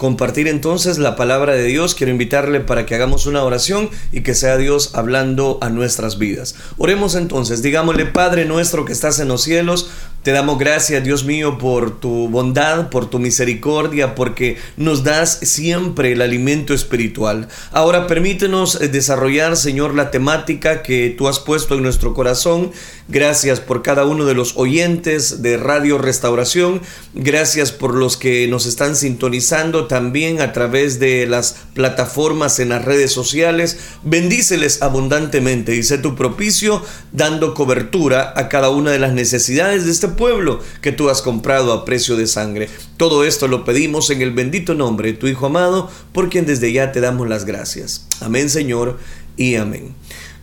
compartir entonces la palabra de Dios. Quiero invitarle para que hagamos una oración y que sea Dios hablando a nuestras vidas. Oremos entonces, digámosle, Padre nuestro que estás en los cielos, te damos gracias, Dios mío, por tu bondad, por tu misericordia, porque nos das siempre el alimento espiritual. Ahora permítenos eh, desarrollar, Señor, la temática que tú has puesto en nuestro corazón. Gracias por cada uno de los oyentes de Radio Restauración. Gracias por los que nos están sintonizando también a través de las plataformas en las redes sociales. Bendíceles abundantemente y sé tu propicio dando cobertura a cada una de las necesidades de este pueblo que tú has comprado a precio de sangre. Todo esto lo pedimos en el bendito nombre de tu Hijo amado, por quien desde ya te damos las gracias. Amén Señor y amén.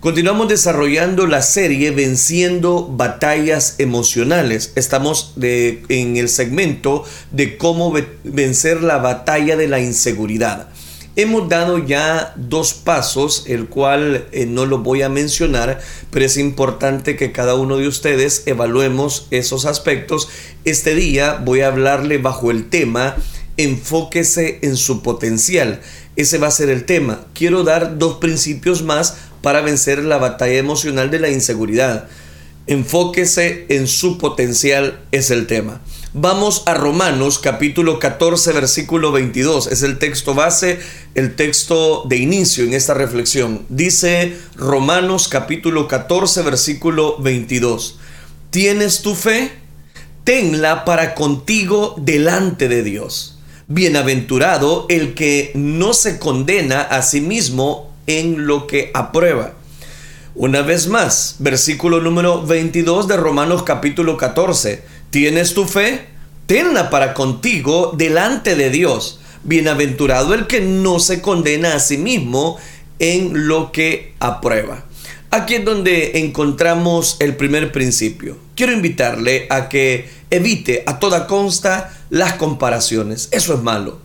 Continuamos desarrollando la serie Venciendo batallas emocionales. Estamos en el segmento de cómo vencer la batalla de la inseguridad. Hemos dado ya dos pasos, el cual eh, no lo voy a mencionar, pero es importante que cada uno de ustedes evaluemos esos aspectos. Este día voy a hablarle bajo el tema enfóquese en su potencial. Ese va a ser el tema. Quiero dar dos principios más para vencer la batalla emocional de la inseguridad. Enfóquese en su potencial es el tema. Vamos a Romanos capítulo 14 versículo 22. Es el texto base, el texto de inicio en esta reflexión. Dice Romanos capítulo 14 versículo 22. ¿Tienes tu fe? Tenla para contigo delante de Dios. Bienaventurado el que no se condena a sí mismo en lo que aprueba. Una vez más, versículo número 22 de Romanos capítulo 14. ¿Tienes tu fe? Tenla para contigo delante de Dios. Bienaventurado el que no se condena a sí mismo en lo que aprueba. Aquí es donde encontramos el primer principio. Quiero invitarle a que evite a toda consta las comparaciones. Eso es malo.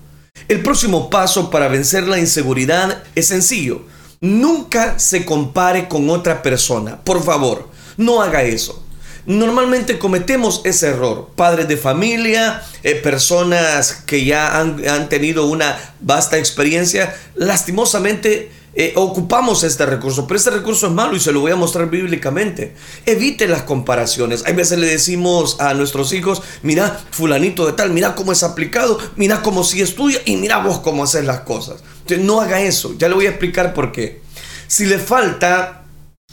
El próximo paso para vencer la inseguridad es sencillo. Nunca se compare con otra persona. Por favor, no haga eso. Normalmente cometemos ese error. Padres de familia, eh, personas que ya han, tenido una vasta experiencia, lastimosamente eh, ocupamos este recurso, pero este recurso es malo y se lo voy a mostrar bíblicamente. Evite las comparaciones. Hay veces le decimos a nuestros hijos, mira, fulanito de tal, mira cómo es aplicado, mira cómo si estudia y mira vos cómo haces las cosas. No haga eso, ya le voy a explicar por qué. Si le falta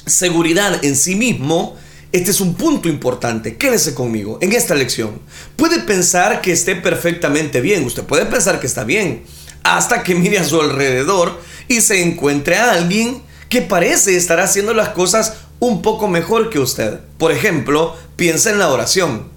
seguridad en sí mismo, este es un punto importante. Quédese conmigo en esta lección. Puede pensar que esté perfectamente bien, usted puede pensar que está bien, hasta que mire a su alrededor y se encuentre a alguien que parece estar haciendo las cosas un poco mejor que usted. Por ejemplo, piensa en la oración.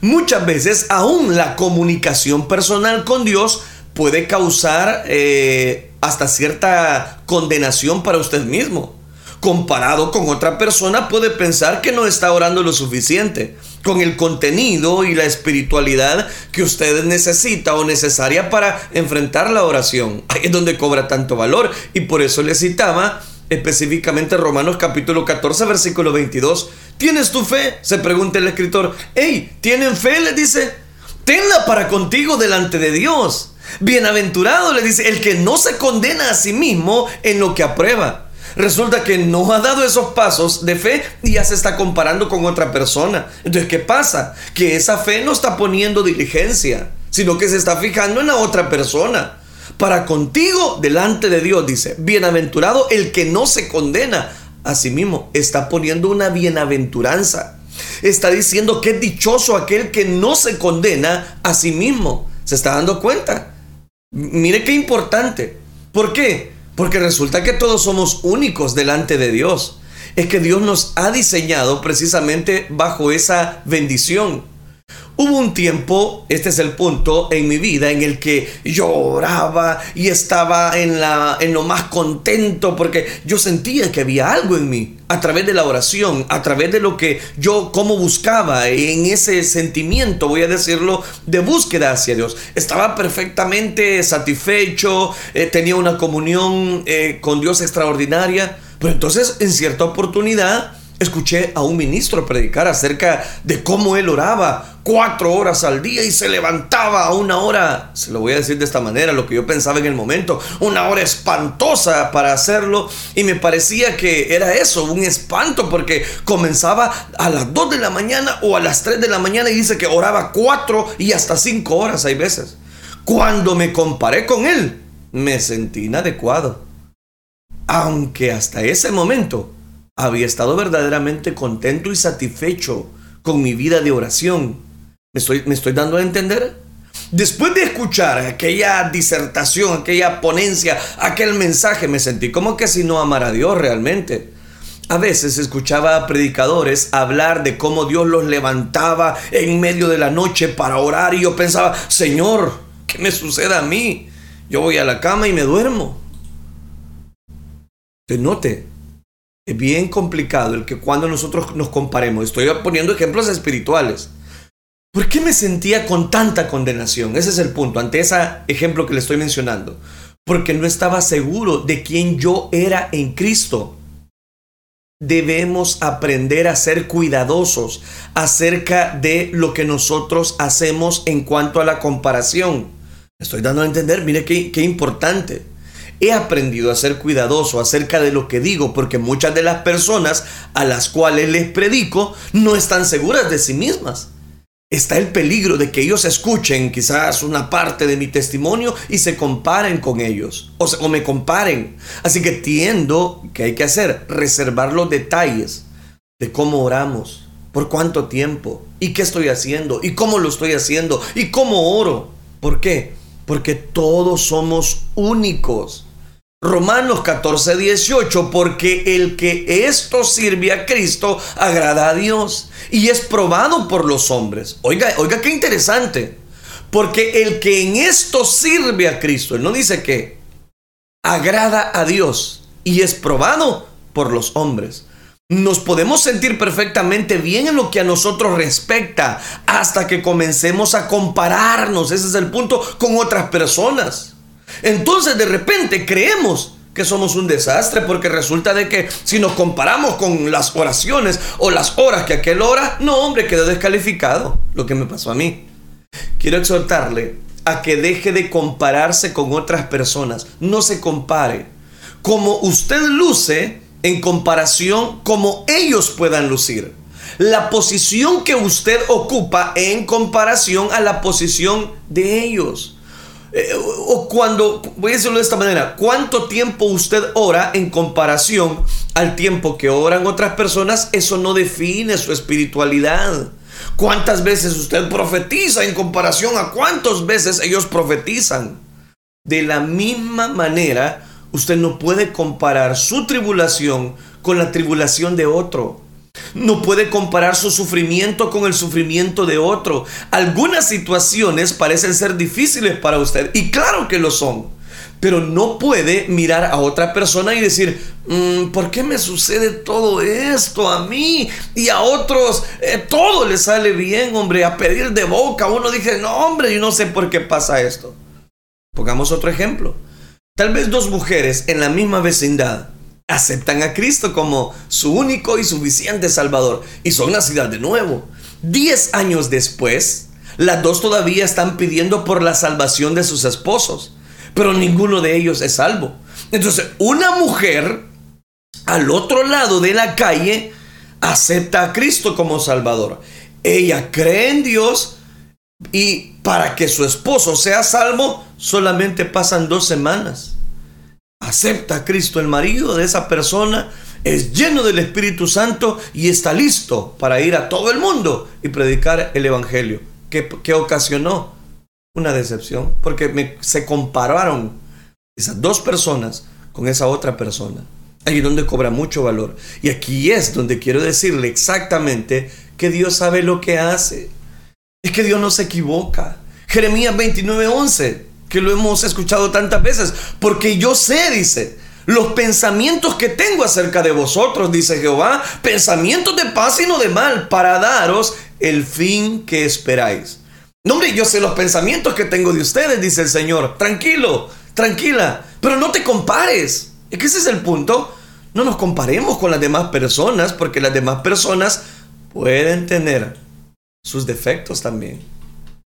Muchas veces aún la comunicación personal con Dios puede causar eh, hasta cierta condenación para usted mismo. Comparado con otra persona puede pensar que no está orando lo suficiente con el contenido y la espiritualidad que usted necesita o necesaria para enfrentar la oración. Ahí es donde cobra tanto valor y por eso le citaba específicamente Romanos capítulo 14 versículo 22. ¿Tienes tu fe? Se pregunta el escritor. Hey, ¿tienen fe? Le dice. Tenla para contigo delante de Dios. Bienaventurado le dice el que no se condena a sí mismo en lo que aprueba resulta que no ha dado esos pasos de fe y ya se está comparando con otra persona. Entonces, ¿qué pasa? Que esa fe no está poniendo diligencia, sino que se está fijando en la otra persona. Para contigo, delante de Dios, dice, bienaventurado el que no se condena a sí mismo, está poniendo una bienaventuranza. Está diciendo que es dichoso aquel que no se condena a sí mismo. ¿Se está dando cuenta? Mire qué importante. ¿Por qué? Porque resulta que todos somos únicos delante de Dios. Es que Dios nos ha diseñado precisamente bajo esa bendición. Hubo un tiempo, este es el punto en mi vida, en el que yo oraba y estaba en, lo más contento porque yo sentía que había algo en mí a través de la oración, a través de lo que yo como buscaba, en ese sentimiento, voy a decirlo, de búsqueda hacia Dios. Estaba perfectamente satisfecho, eh, tenía una comunión eh, con Dios extraordinaria, pero entonces en cierta oportunidad Escuché a un ministro predicar acerca de cómo él oraba cuatro horas al día y se levantaba a una hora, se lo voy a decir de esta manera, lo que yo pensaba en el momento, una hora espantosa para hacerlo y me parecía que era eso, un espanto porque comenzaba a las 2 de la mañana o a las 3 de la mañana y dice que oraba cuatro y hasta cinco horas hay veces. Cuando me comparé con él, me sentí inadecuado. Aunque hasta ese momento había estado verdaderamente contento y satisfecho con mi vida de oración. ¿Me estoy, me estoy dando a entender? Después de escuchar aquella disertación, aquella ponencia, aquel mensaje, me sentí como que si no amara a Dios realmente. A veces escuchaba a predicadores hablar de cómo Dios los levantaba en medio de la noche para orar y yo pensaba, Señor, ¿qué me sucede a mí? Yo voy a la cama y me duermo. Te note, es bien complicado el que cuando nosotros nos comparemos, estoy poniendo ejemplos espirituales. ¿Por qué me sentía con tanta condenación? Ese es el punto, ante ese ejemplo que le estoy mencionando. Porque no estaba seguro de quién yo era en Cristo. Debemos aprender a ser cuidadosos acerca de lo que nosotros hacemos en cuanto a la comparación. estoy dando a entender, mire qué, importante. He aprendido a ser cuidadoso acerca de lo que digo porque muchas de las personas a las cuales les predico no están seguras de sí mismas. Está el peligro de que ellos escuchen quizás una parte de mi testimonio y se comparen con ellos o, o me comparen. Así que tiendo que hay que hacer, reservar los detalles de cómo oramos, por cuánto tiempo y qué estoy haciendo y cómo lo estoy haciendo y cómo oro. ¿Por qué? Porque todos somos únicos. Romanos 14, 18, porque el que esto sirve a Cristo agrada a Dios y es probado por los hombres. Oiga, oiga, qué interesante. Porque el que en esto sirve a Cristo, él no dice que agrada a Dios y es probado por los hombres. Nos podemos sentir perfectamente bien en lo que a nosotros respecta hasta que comencemos a compararnos, ese es el punto, con otras personas. Entonces de repente creemos que somos un desastre porque resulta de que si nos comparamos con las oraciones o las horas que aquel ora, no hombre, quedó descalificado lo que me pasó a mí. Quiero exhortarle a que deje de compararse con otras personas, no se compare. Como usted luce en comparación como ellos puedan lucir. La posición que usted ocupa en comparación a la posición de ellos. Eh, o cuando, voy a decirlo de esta manera, ¿cuánto tiempo usted ora en comparación al tiempo que oran otras personas? Eso no define su espiritualidad. ¿Cuántas veces usted profetiza en comparación a cuántas veces ellos profetizan? De la misma manera, usted no puede comparar su tribulación con la tribulación de otro. No puede comparar su sufrimiento con el sufrimiento de otro. Algunas situaciones parecen ser difíciles para usted y claro que lo son. Pero no puede mirar a otra persona y decir, mm, ¿por qué me sucede todo esto a mí? Y a otros eh, todo le sale bien, hombre, a pedir de boca. Uno dice, no, hombre, yo no sé por qué pasa esto. Pongamos otro ejemplo. Tal vez dos mujeres en la misma vecindad aceptan a Cristo como su único y suficiente Salvador y son nacidas de nuevo. Diez años después, las dos todavía están pidiendo por la salvación de sus esposos, pero ninguno de ellos es salvo. Entonces, una mujer al otro lado de la calle acepta a Cristo como Salvador. Ella cree en Dios y para que su esposo sea salvo solamente pasan dos semanas acepta a Cristo, el marido de esa persona es lleno del Espíritu Santo y está listo para ir a todo el mundo y predicar el Evangelio. ¿Qué, ocasionó? Una decepción, porque se compararon esas dos personas con esa otra persona. Ahí es donde cobra mucho valor. Y aquí es donde quiero decirle exactamente que Dios sabe lo que hace. Es que Dios no se equivoca. Jeremías 29:11 que lo hemos escuchado tantas veces, porque yo sé, dice, los pensamientos que tengo acerca de vosotros, dice Jehová, pensamientos de paz y no de mal, para daros el fin que esperáis. No, hombre, yo sé los pensamientos que tengo de ustedes, dice el Señor. Tranquilo, tranquila, pero no te compares. Es que ese es el punto. No nos comparemos con las demás personas porque las demás personas pueden tener sus defectos también.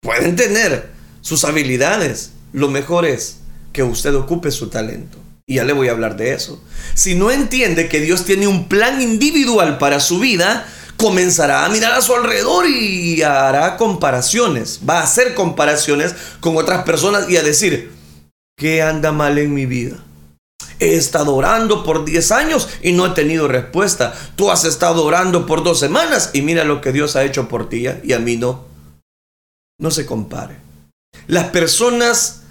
Pueden tener sus habilidades. Lo mejor es que usted ocupe su talento. Y ya le voy a hablar de eso. Si no entiende que Dios tiene un plan individual para su vida, comenzará a mirar a su alrededor y hará comparaciones. Va a hacer comparaciones con otras personas y a decir, ¿qué anda mal en mi vida? He estado orando por 10 años y no he tenido respuesta. Tú has estado orando por dos semanas y mira lo que Dios ha hecho por ti y a mí no. No se compare. Las personas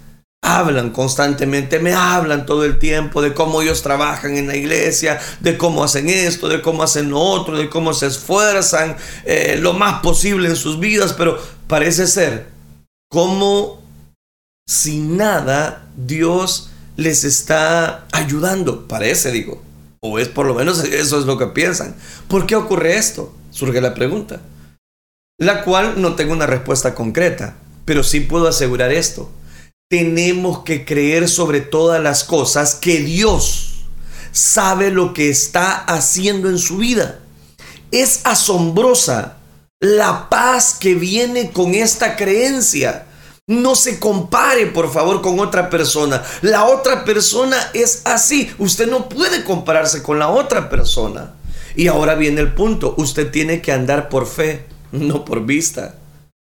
hablan constantemente, me hablan todo el tiempo de cómo ellos trabajan en la iglesia, de cómo hacen esto, de cómo hacen lo otro, de cómo se esfuerzan eh, lo más posible en sus vidas, pero parece ser como si nada Dios les está ayudando, parece, digo. O es por lo menos eso es lo que piensan. ¿Por qué ocurre esto? Surge la pregunta. La cual no tengo una respuesta concreta, pero sí puedo asegurar esto. Tenemos que creer sobre todas las cosas que Dios sabe lo que está haciendo en su vida. Es asombrosa la paz que viene con esta creencia. No se compare, por favor, con otra persona. La otra persona es así. Usted no puede compararse con la otra persona. Y ahora viene el punto. Usted tiene que andar por fe, no por vista.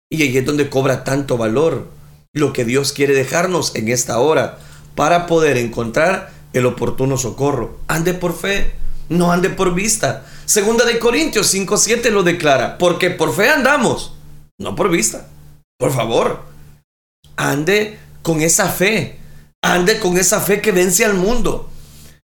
Y ahí es donde cobra tanto valor lo que Dios quiere dejarnos en esta hora para poder encontrar el oportuno socorro. Ande por fe, no ande por vista. Segunda de Corintios 5:7 lo declara, porque por fe andamos, no por vista. Por favor, ande con esa fe, ande con esa fe que vence al mundo.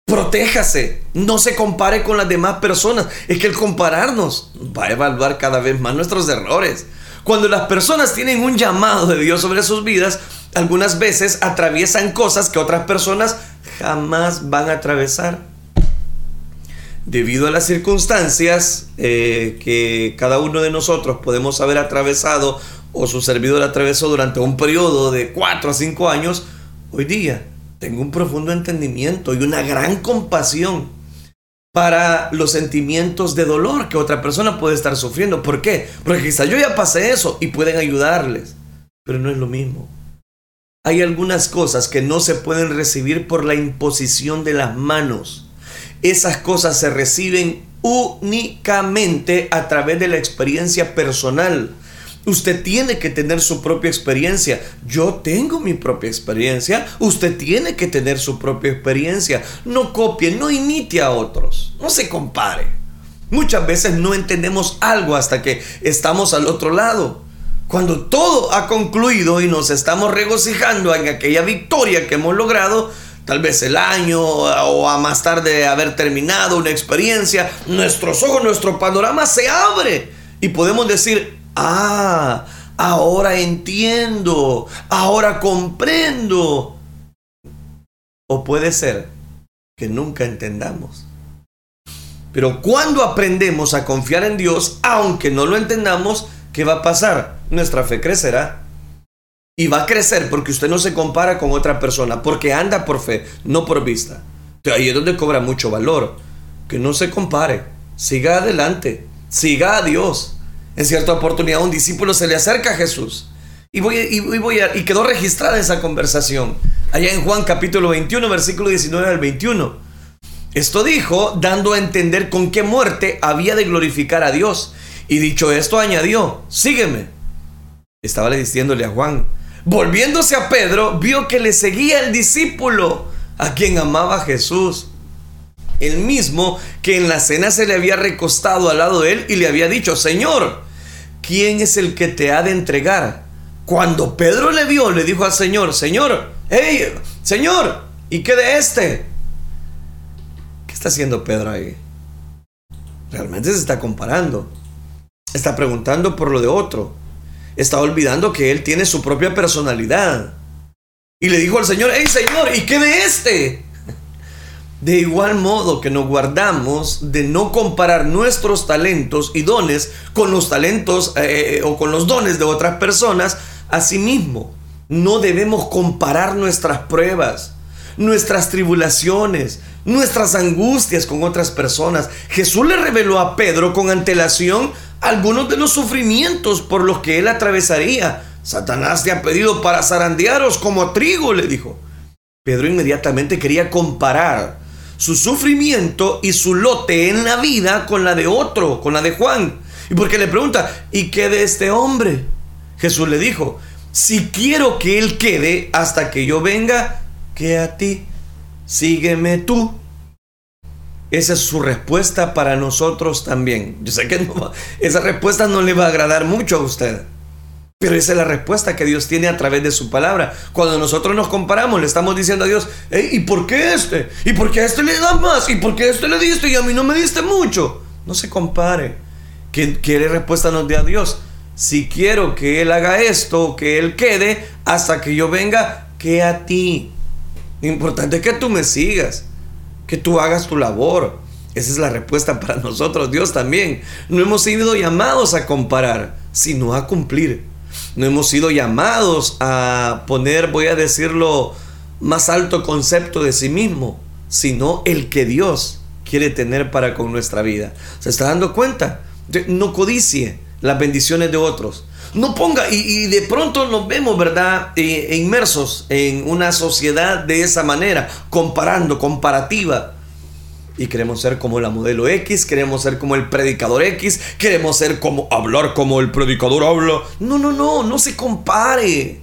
Protéjase, no se compare con las demás personas. Es que el compararnos va a evaluar cada vez más nuestros errores. Cuando las personas tienen un llamado de Dios sobre sus vidas, algunas veces atraviesan cosas que otras personas jamás van a atravesar. Debido a las circunstancias eh, que cada uno de nosotros podemos haber atravesado o su servidor atravesó durante un periodo de 4 a 5 años, hoy día tengo un profundo entendimiento y una gran compasión para los sentimientos de dolor que otra persona puede estar sufriendo. ¿Por qué? Porque quizá yo ya pasé eso y pueden ayudarles, pero no es lo mismo. Hay algunas cosas que no se pueden recibir por la imposición de las manos. Esas cosas se reciben únicamente a través de la experiencia personal Usted tiene que tener su propia experiencia. Yo tengo mi propia experiencia. Usted tiene que tener su propia experiencia. No copie, no imite a otros. No se compare. Muchas veces no entendemos algo hasta que estamos al otro lado. Cuando todo ha concluido y nos estamos regocijando en aquella victoria que hemos logrado, tal vez el año o a más tarde haber terminado una experiencia, nuestros ojos, nuestro panorama se abre y podemos decir, Ah, ahora entiendo, ahora comprendo. O puede ser que nunca entendamos. Pero cuando aprendemos a confiar en Dios, aunque no lo entendamos, ¿qué va a pasar? Nuestra fe crecerá. Y va a crecer porque usted no se compara con otra persona, porque anda por fe, no por vista. ahí es donde cobra mucho valor. Que no se compare. Siga adelante. Siga a Dios. En cierta oportunidad un discípulo se le acerca a Jesús y, voy, y, voy y quedó registrada esa conversación. Allá en Juan capítulo 21, versículo 19 al 21. Esto dijo, dando a entender con qué muerte había de glorificar a Dios. Y dicho esto, añadió, sígueme. Estaba le diciéndole a Juan. Volviéndose a Pedro, vio que le seguía el discípulo, a quien amaba Jesús el mismo que en la cena se le había recostado al lado de él y le había dicho, Señor, ¿quién es el que te ha de entregar? Cuando Pedro le vio, le dijo al Señor, Señor, hey, Señor, ¿y qué de este? ¿Qué está haciendo Pedro ahí? Realmente se está comparando. Está preguntando por lo de otro. Está olvidando que él tiene su propia personalidad. Y le dijo al Señor, hey Señor, ¿y qué de este? De igual modo que nos guardamos de no comparar nuestros talentos y dones con los talentos eh, o con los dones de otras personas, asimismo, no debemos comparar nuestras pruebas. nuestras tribulaciones, nuestras angustias con otras personas. Jesús le reveló a Pedro con antelación algunos de los sufrimientos por los que él atravesaría. Satanás te ha pedido para zarandearos como trigo, le dijo. Pedro inmediatamente quería comparar su sufrimiento y su lote en la vida con la de otro, con la de Juan. Y porque le pregunta, ¿y qué de este hombre? Jesús le dijo, si quiero que él quede hasta que yo venga, que a ti, sígueme tú. Esa es su respuesta para nosotros también. Yo sé que esa respuesta no le va a agradar mucho a usted. Pero esa es la respuesta que Dios tiene a través de su palabra. Cuando nosotros nos comparamos, le estamos diciendo a Dios, ¿y por qué este? ¿Y por qué a este le da más? ¿Y por qué a este le diste y a mí no me diste mucho? No se compare. ¿Qué, qué respuesta nos dé a Dios? Si quiero que Él haga esto, que Él quede, hasta que yo venga, que a ti. Lo importante es que tú me sigas, que tú hagas tu labor. Esa es la respuesta para nosotros, Dios también. No hemos sido llamados a comparar, sino a cumplir. No hemos sido llamados a poner, voy a decirlo, más alto concepto de sí mismo, sino el que Dios quiere tener para con nuestra vida. ¿Se está dando cuenta? No codicie las bendiciones de otros. No ponga, y, de pronto nos vemos, ¿verdad?, eh, inmersos en una sociedad de esa manera, comparando, comparativa y queremos ser como la modelo X, queremos ser como el predicador X, queremos ser como hablar como el predicador habla. No, no, no, no se compare.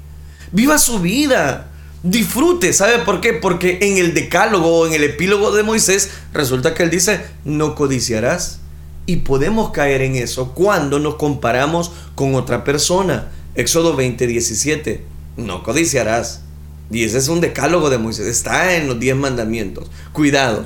Viva su vida. Disfrute, ¿sabe por qué? Porque en el decálogo en el epílogo de Moisés resulta que él dice, no codiciarás. Y podemos caer en eso cuando nos comparamos con otra persona. Éxodo 20, 17, no codiciarás. Y ese es un decálogo de Moisés, está en los 10 mandamientos. Cuidado.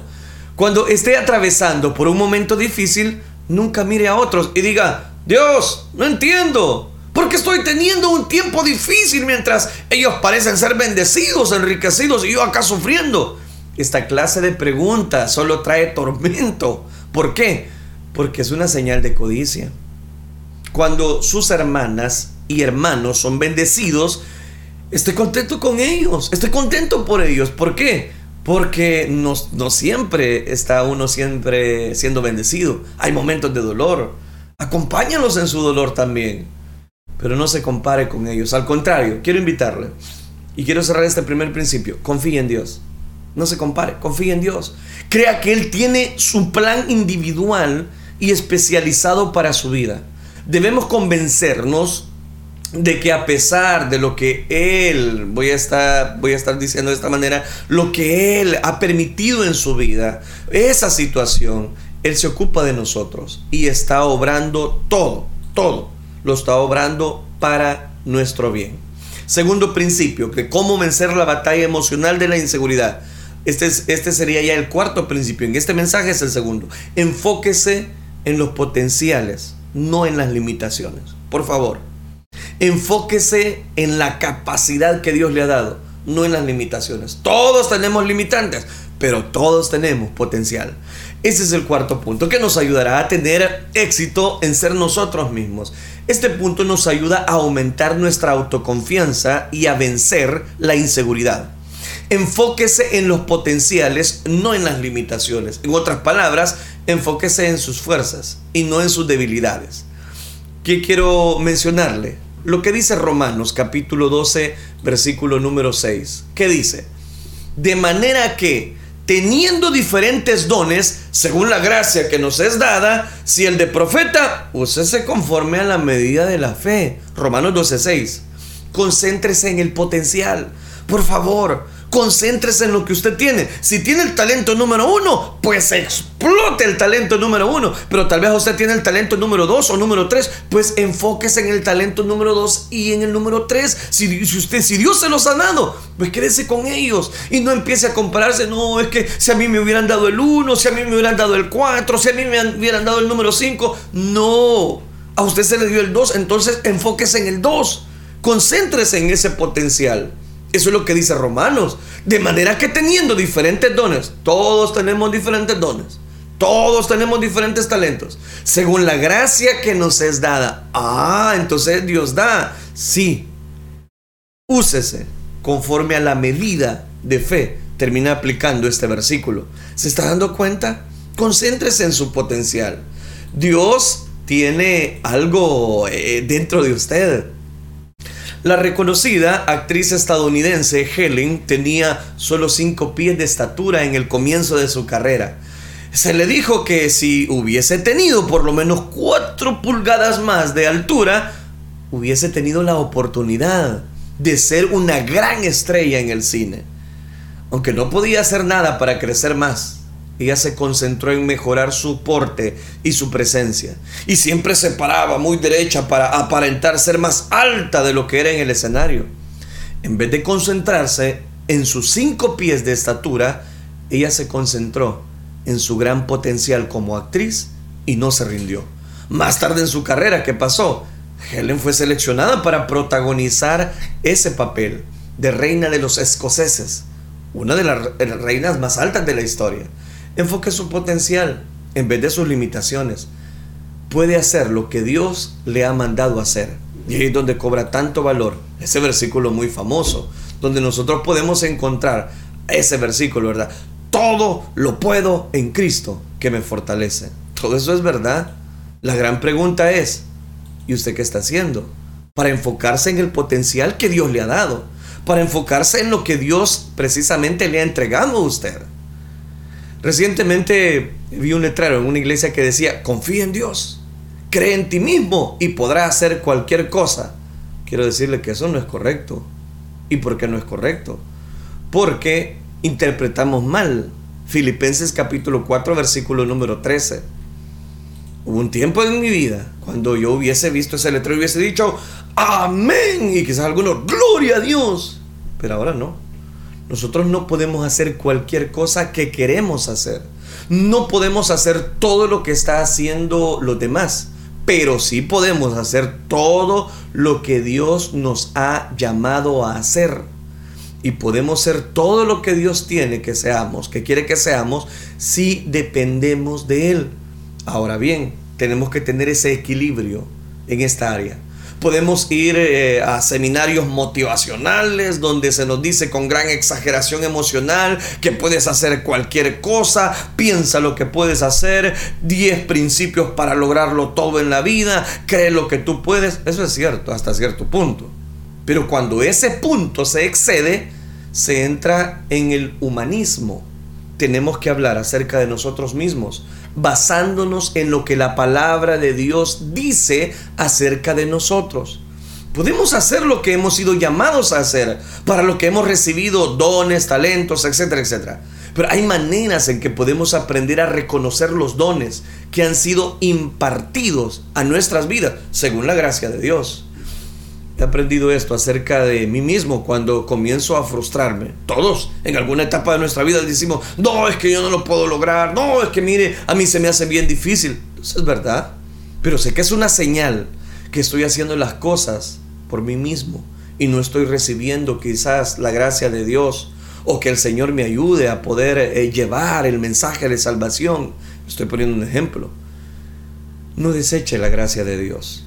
Cuando esté atravesando por un momento difícil, nunca mire a otros y diga, Dios, no entiendo. Porque estoy teniendo un tiempo difícil mientras ellos parecen ser bendecidos, enriquecidos y yo acá sufriendo. Esta clase de preguntas solo trae tormento. ¿Por qué? Porque es una señal de codicia. Cuando sus hermanas y hermanos son bendecidos, estoy contento con ellos, estoy contento por ellos. ¿Por qué? Porque no, siempre está uno siempre siendo bendecido. Hay momentos de dolor. Acompáñalos en su dolor también. Pero no se compare con ellos. Al contrario, quiero invitarle. Y quiero cerrar este primer principio. Confíe en Dios. No se compare. Confíe en Dios. Crea que Él tiene su plan individual y especializado para su vida. Debemos convencernos de que a pesar de lo que él, voy a estar, voy a estar diciendo de esta manera, lo que él ha permitido en su vida, esa situación, él se ocupa de nosotros y está obrando todo, todo, lo está obrando para nuestro bien. Segundo principio, que cómo vencer la batalla emocional de la inseguridad. Este, es, este sería ya el cuarto principio. En este mensaje es el segundo. Enfóquese en los potenciales, no en las limitaciones. Por favor, Enfóquese en la capacidad que Dios le ha dado, no en las limitaciones. Todos tenemos limitantes, pero todos tenemos potencial. Ese es el cuarto punto que nos ayudará a tener éxito en ser nosotros mismos. Este punto nos ayuda a aumentar nuestra autoconfianza y a vencer la inseguridad. Enfóquese en los potenciales, no en las limitaciones. En otras palabras, enfóquese en sus fuerzas y no en sus debilidades. ¿Qué quiero mencionarle? Lo que dice Romanos capítulo 12, versículo número 6. ¿Qué dice? De manera que, teniendo diferentes dones, según la gracia que nos es dada, si el de profeta, úsese conforme a la medida de la fe. Romanos 12, 6. Concéntrese en el potencial. Por favor, concéntrese en lo que usted tiene. Si tiene el talento número uno, pues explote el talento número uno. Pero tal vez usted tiene el talento número dos o número tres, pues enfóquese en el talento número dos y en el número tres. Si, si usted, si Dios se los ha dado, pues quédese con ellos y no empiece a compararse. No, es que si a mí me hubieran dado el uno, si a mí me hubieran dado el cuatro, si a mí me hubieran dado el número cinco. No, a usted se le dio el dos, entonces enfóquese en el dos. Concéntrese en ese potencial. Eso es lo que dice Romanos. De manera que teniendo diferentes dones, todos tenemos diferentes dones. Todos tenemos diferentes talentos. Según la gracia que nos es dada. Ah, entonces Dios da. Sí. Úsese conforme a la medida de fe termina aplicando este versículo. ¿Se está dando cuenta? Concéntrese en su potencial. Dios tiene algo eh, dentro de usted. La reconocida actriz estadounidense Helen tenía solo 5 pies de estatura en el comienzo de su carrera. Se le dijo que si hubiese tenido por lo menos 4 pulgadas más de altura, hubiese tenido la oportunidad de ser una gran estrella en el cine. Aunque no podía hacer nada para crecer más, ella se concentró en mejorar su porte y su presencia. Y siempre se paraba muy derecha para aparentar ser más alta de lo que era en el escenario. En vez de concentrarse en sus cinco pies de estatura, ella se concentró en su gran potencial como actriz y no se rindió. Más tarde en su carrera, ¿qué pasó? Helen fue seleccionada para protagonizar ese papel de reina de los escoceses, una de las reinas más altas de la historia. Enfoque su potencial en vez de sus limitaciones. Puede hacer lo que Dios le ha mandado hacer. Y ahí es donde cobra tanto valor ese versículo muy famoso, donde nosotros podemos encontrar ese versículo, ¿verdad? Todo lo puedo en Cristo que me fortalece. Todo eso es verdad. La gran pregunta es, ¿Y usted qué está haciendo? Para enfocarse en el potencial que Dios le ha dado. Para enfocarse en lo que Dios precisamente le ha entregado a usted. Recientemente vi un letrero en una iglesia que decía, confía en Dios, cree en ti mismo y podrás hacer cualquier cosa. Quiero decirle que eso no es correcto. ¿Y por qué no es correcto? Porque interpretamos mal Filipenses capítulo 4 versículo número 13 Hubo un tiempo en mi vida cuando yo hubiese visto ese letrero y hubiese dicho, amén, y quizás algunos, gloria a Dios. Pero ahora no. Nosotros no podemos hacer cualquier cosa que queremos hacer. No podemos hacer todo lo que está haciendo los demás. Pero sí podemos hacer todo lo que Dios nos ha llamado a hacer. Y podemos ser todo lo que Dios tiene que seamos, que quiere que seamos, si dependemos de Él. Ahora bien, tenemos que tener ese equilibrio en esta área. Podemos ir eh, a seminarios motivacionales donde se nos dice con gran exageración emocional que puedes hacer cualquier cosa, piensa lo que puedes hacer, 10 principios para lograrlo todo en la vida, cree lo que tú puedes. Eso es cierto hasta cierto punto. Pero cuando ese punto se excede, se entra en el humanismo. Tenemos que hablar acerca de nosotros mismos basándonos en lo que la palabra de Dios dice acerca de nosotros. Podemos hacer lo que hemos sido llamados a hacer, para lo que hemos recibido dones, talentos, etcétera, etcétera. Pero hay maneras en que podemos aprender a reconocer los dones que han sido impartidos a nuestras vidas según la gracia de Dios. He aprendido esto acerca de mí mismo cuando comienzo a frustrarme. Todos en alguna etapa de nuestra vida decimos, no, es que yo no lo puedo lograr, no, es que mire, a mí se me hace bien difícil. Eso es verdad, pero sé que es una señal que estoy haciendo las cosas por mí mismo y no estoy recibiendo quizás la gracia de Dios o que el Señor me ayude a poder eh, llevar el mensaje de salvación. Estoy poniendo un ejemplo. No deseche la gracia de Dios.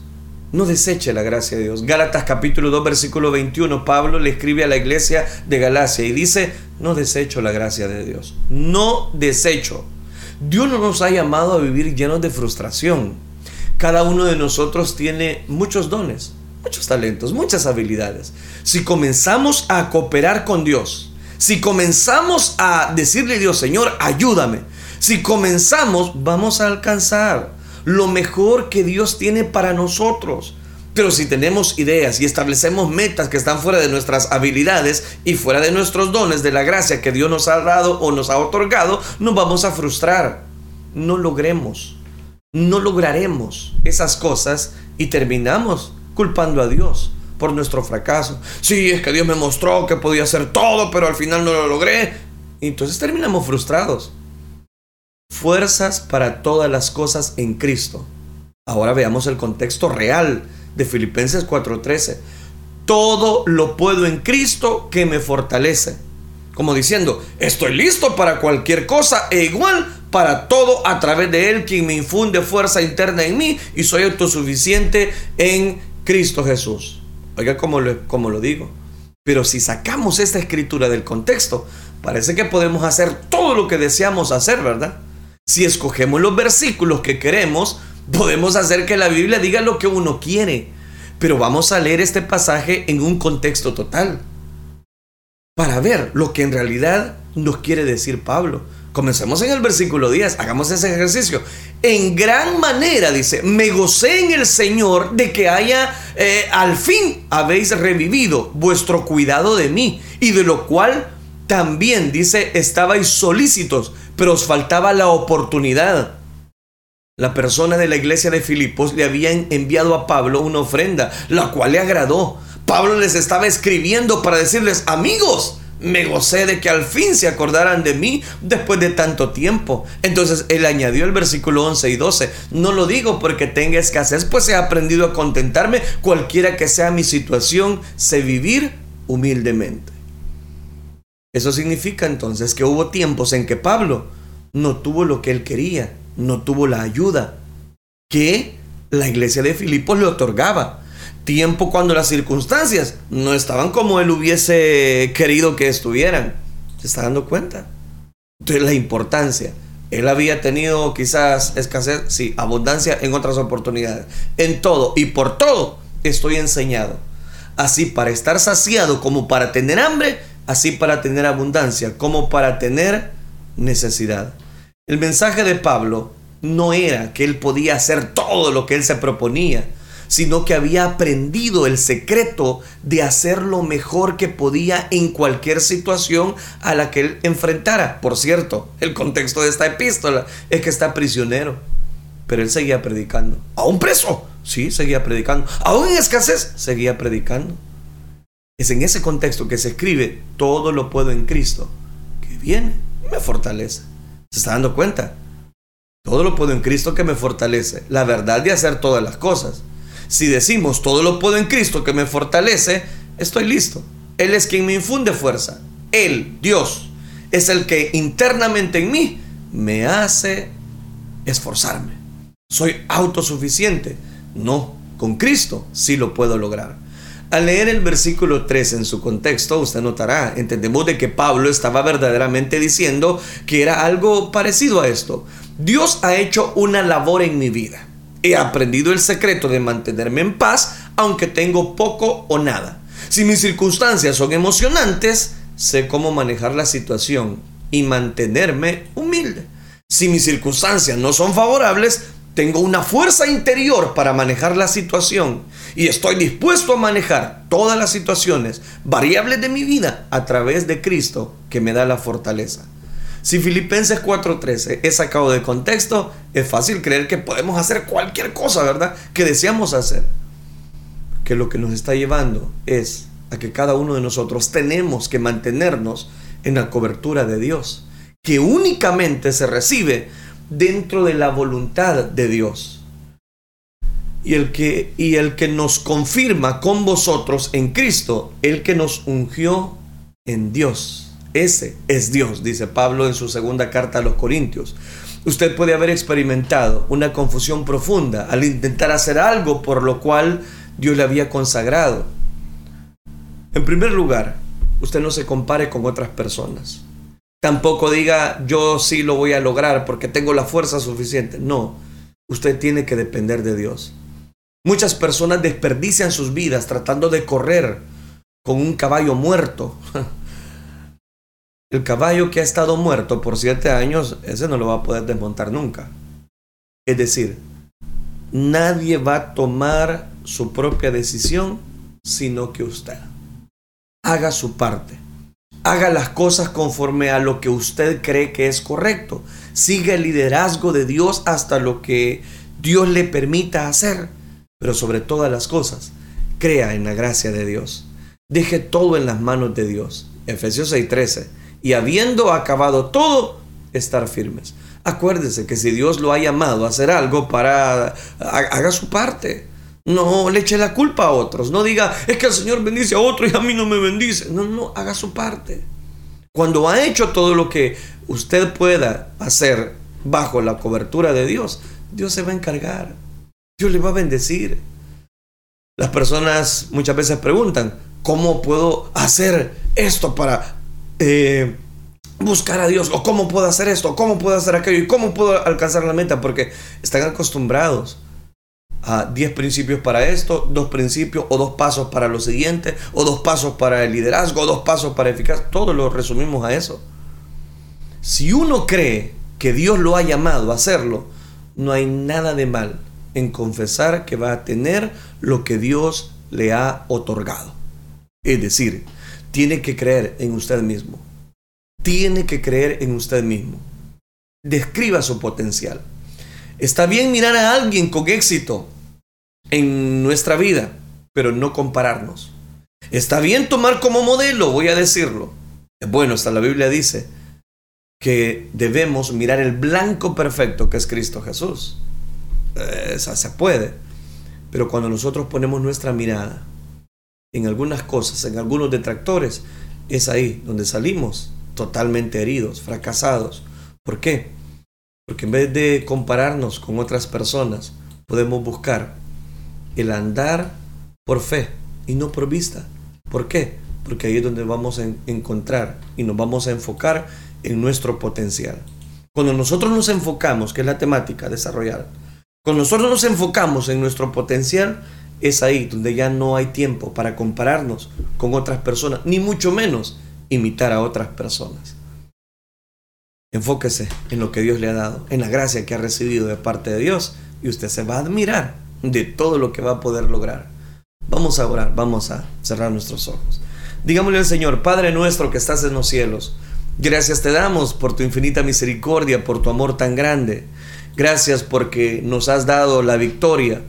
No deseche la gracia de Dios. Gálatas capítulo 2 versículo 21, Pablo le escribe a la iglesia de Galacia y dice, no desecho la gracia de Dios. No desecho. Dios no nos ha llamado a vivir llenos de frustración. Cada uno de nosotros tiene muchos dones, muchos talentos, muchas habilidades. Si comenzamos a cooperar con Dios, si comenzamos a decirle a Dios, Señor, ayúdame, si comenzamos, vamos a alcanzar lo mejor que Dios tiene para nosotros. Pero si tenemos ideas y establecemos metas que están fuera de nuestras habilidades y fuera de nuestros dones, de la gracia que Dios nos ha dado o nos ha otorgado, nos vamos a frustrar. No logremos, no lograremos esas cosas y terminamos culpando a Dios por nuestro fracaso. Sí, es que Dios me mostró que podía hacer todo, pero al final no lo logré. Entonces terminamos frustrados fuerzas para todas las cosas en Cristo. Ahora veamos el contexto real de Filipenses 4:13. Todo lo puedo en Cristo que me fortalece. Como diciendo, estoy listo para cualquier cosa e igual para todo a través de Él quien me infunde fuerza interna en mí y soy autosuficiente en Cristo Jesús. Oiga, como lo, lo digo. Pero si sacamos esta escritura del contexto, parece que podemos hacer todo lo que deseamos hacer, ¿verdad? Si escogemos los versículos que queremos, podemos hacer que la Biblia diga lo que uno quiere. Pero vamos a leer este pasaje en un contexto total para ver lo que en realidad nos quiere decir Pablo. Comencemos en el versículo 10, hagamos ese ejercicio. En gran manera, dice, me gocé en el Señor de que haya, eh, al fin habéis revivido vuestro cuidado de mí, y de lo cual también, dice, estabais solícitos, pero os faltaba la oportunidad. La persona de la iglesia de Filipos le habían enviado a Pablo una ofrenda, la cual le agradó. Pablo les estaba escribiendo para decirles, amigos, me gocé de que al fin se acordaran de mí después de tanto tiempo. Entonces él añadió el versículo 11 y 12. No lo digo porque tenga escasez, pues he aprendido a contentarme cualquiera que sea mi situación, sé vivir humildemente. Eso significa entonces que hubo tiempos en que Pablo no tuvo lo que él quería, no tuvo la ayuda que la iglesia de Filipos le otorgaba tiempo cuando las circunstancias no estaban como él hubiese querido que estuvieran. ¿Se está dando cuenta? Entonces la importancia. Él había tenido quizás escasez, sí, abundancia en otras oportunidades. En todo y por todo estoy enseñado. Así para estar saciado como para tener hambre, así para tener abundancia como para tener necesidad. El mensaje de Pablo no era que él podía hacer todo lo que él se proponía sino que había aprendido el secreto de hacer lo mejor que podía en cualquier situación a la que él enfrentara. Por cierto, el contexto de esta epístola es que está prisionero, pero él seguía predicando. ¿Aún preso? Sí, seguía predicando. ¿Aún en escasez? Seguía predicando. Es en ese contexto que se escribe, todo lo puedo en Cristo, que viene y me fortalece. ¿Se está dando cuenta? Todo lo puedo en Cristo que me fortalece. La verdad de hacer todas las cosas. Si decimos todo lo puedo en Cristo que me fortalece, estoy listo. Él es quien me infunde fuerza. Él, Dios, es el que internamente en mí me hace esforzarme. Soy autosuficiente. No, con Cristo sí lo puedo lograr. Al leer el versículo 3 en su contexto, usted notará, entendemos de que Pablo estaba verdaderamente diciendo que era algo parecido a esto. Dios ha hecho una labor en mi vida. He aprendido el secreto de mantenerme en paz aunque tengo poco o nada. Si mis circunstancias son emocionantes, sé cómo manejar la situación y mantenerme humilde. Si mis circunstancias no son favorables, tengo una fuerza interior para manejar la situación y estoy dispuesto a manejar todas las situaciones variables de mi vida a través de Cristo que me da la fortaleza. Si Filipenses 4:13 es sacado de contexto, es fácil creer que podemos hacer cualquier cosa, ¿verdad? Que deseamos hacer. Que lo que nos está llevando es a que cada uno de nosotros tenemos que mantenernos en la cobertura de Dios, que únicamente se recibe dentro de la voluntad de Dios. Y el que, y el que nos confirma con vosotros en Cristo, el que nos ungió en Dios. Ese es Dios, dice Pablo en su segunda carta a los Corintios. Usted puede haber experimentado una confusión profunda al intentar hacer algo por lo cual Dios le había consagrado. En primer lugar, usted no se compare con otras personas. Tampoco diga yo sí lo voy a lograr porque tengo la fuerza suficiente. No, usted tiene que depender de Dios. Muchas personas desperdician sus vidas tratando de correr con un caballo muerto. El caballo que ha estado muerto por siete años, ese no lo va a poder desmontar nunca. Es decir, nadie va a tomar su propia decisión sino que usted. Haga su parte. Haga las cosas conforme a lo que usted cree que es correcto. Siga el liderazgo de Dios hasta lo que Dios le permita hacer. Pero sobre todas las cosas, crea en la gracia de Dios. Deje todo en las manos de Dios. Efesios 6:13 y habiendo acabado todo, estar firmes. Acuérdese que si Dios lo ha llamado a hacer algo para haga su parte. No le eche la culpa a otros. No diga, es que el Señor bendice a otro y a mí no me bendice. No, no, haga su parte. Cuando ha hecho todo lo que usted pueda hacer bajo la cobertura de Dios, Dios se va a encargar. Dios le va a bendecir. Las personas muchas veces preguntan, ¿cómo puedo hacer esto para eh, buscar a Dios, o cómo puedo hacer esto, cómo puedo hacer aquello, y cómo puedo alcanzar la meta, porque están acostumbrados a 10 principios para esto, dos principios o dos pasos para lo siguiente, o dos pasos para el liderazgo, o dos pasos para eficaz. Todo lo resumimos a eso. Si uno cree que Dios lo ha llamado a hacerlo, no hay nada de mal en confesar que va a tener lo que Dios le ha otorgado. Es decir, tiene que creer en usted mismo. Tiene que creer en usted mismo. Describa su potencial. Está bien mirar a alguien con éxito en nuestra vida, pero no compararnos. Está bien tomar como modelo, voy a decirlo. Bueno, hasta la Biblia dice que debemos mirar el blanco perfecto que es Cristo Jesús. Esa se puede. Pero cuando nosotros ponemos nuestra mirada en algunas cosas, en algunos detractores, es ahí donde salimos totalmente heridos, fracasados. ¿Por qué? Porque en vez de compararnos con otras personas, podemos buscar el andar por fe y no por vista. ¿Por qué? Porque ahí es donde vamos a encontrar y nos vamos a enfocar en nuestro potencial. Cuando nosotros nos enfocamos, que es la temática, desarrollar, cuando nosotros nos enfocamos en nuestro potencial, es ahí donde ya no hay tiempo para compararnos con otras personas, ni mucho menos imitar a otras personas. Enfóquese en lo que Dios le ha dado, en la gracia que ha recibido de parte de Dios, y usted se va a admirar de todo lo que va a poder lograr. Vamos a orar, vamos a cerrar nuestros ojos. Digámosle al Señor, Padre nuestro que estás en los cielos, gracias te damos por tu infinita misericordia, por tu amor tan grande. Gracias porque nos has dado la victoria,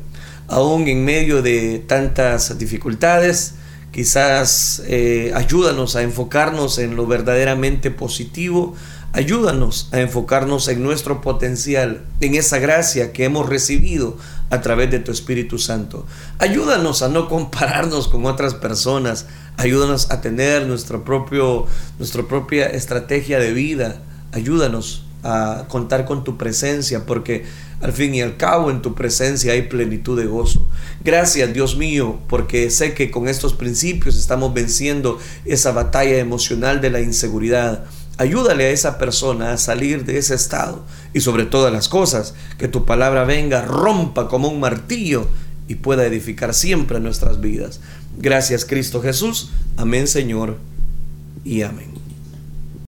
aún en medio de tantas dificultades. Quizás eh, ayúdanos a enfocarnos en lo verdaderamente positivo, Ayúdanos a enfocarnos en nuestro potencial, en esa gracia que hemos recibido a través de tu Espíritu Santo. Ayúdanos a no compararnos con otras personas. Ayúdanos a tener nuestro propio, nuestra propia estrategia de vida. Ayúdanos a contar con tu presencia, porque al fin y al cabo en tu presencia hay plenitud de gozo. Gracias Dios mío, porque sé que con estos principios estamos venciendo esa batalla emocional de la inseguridad. Ayúdale a esa persona a salir de ese estado y sobre todas las cosas, que tu palabra venga, rompa como un martillo y pueda edificar siempre nuestras vidas. Gracias Cristo Jesús. Amén Señor y amén.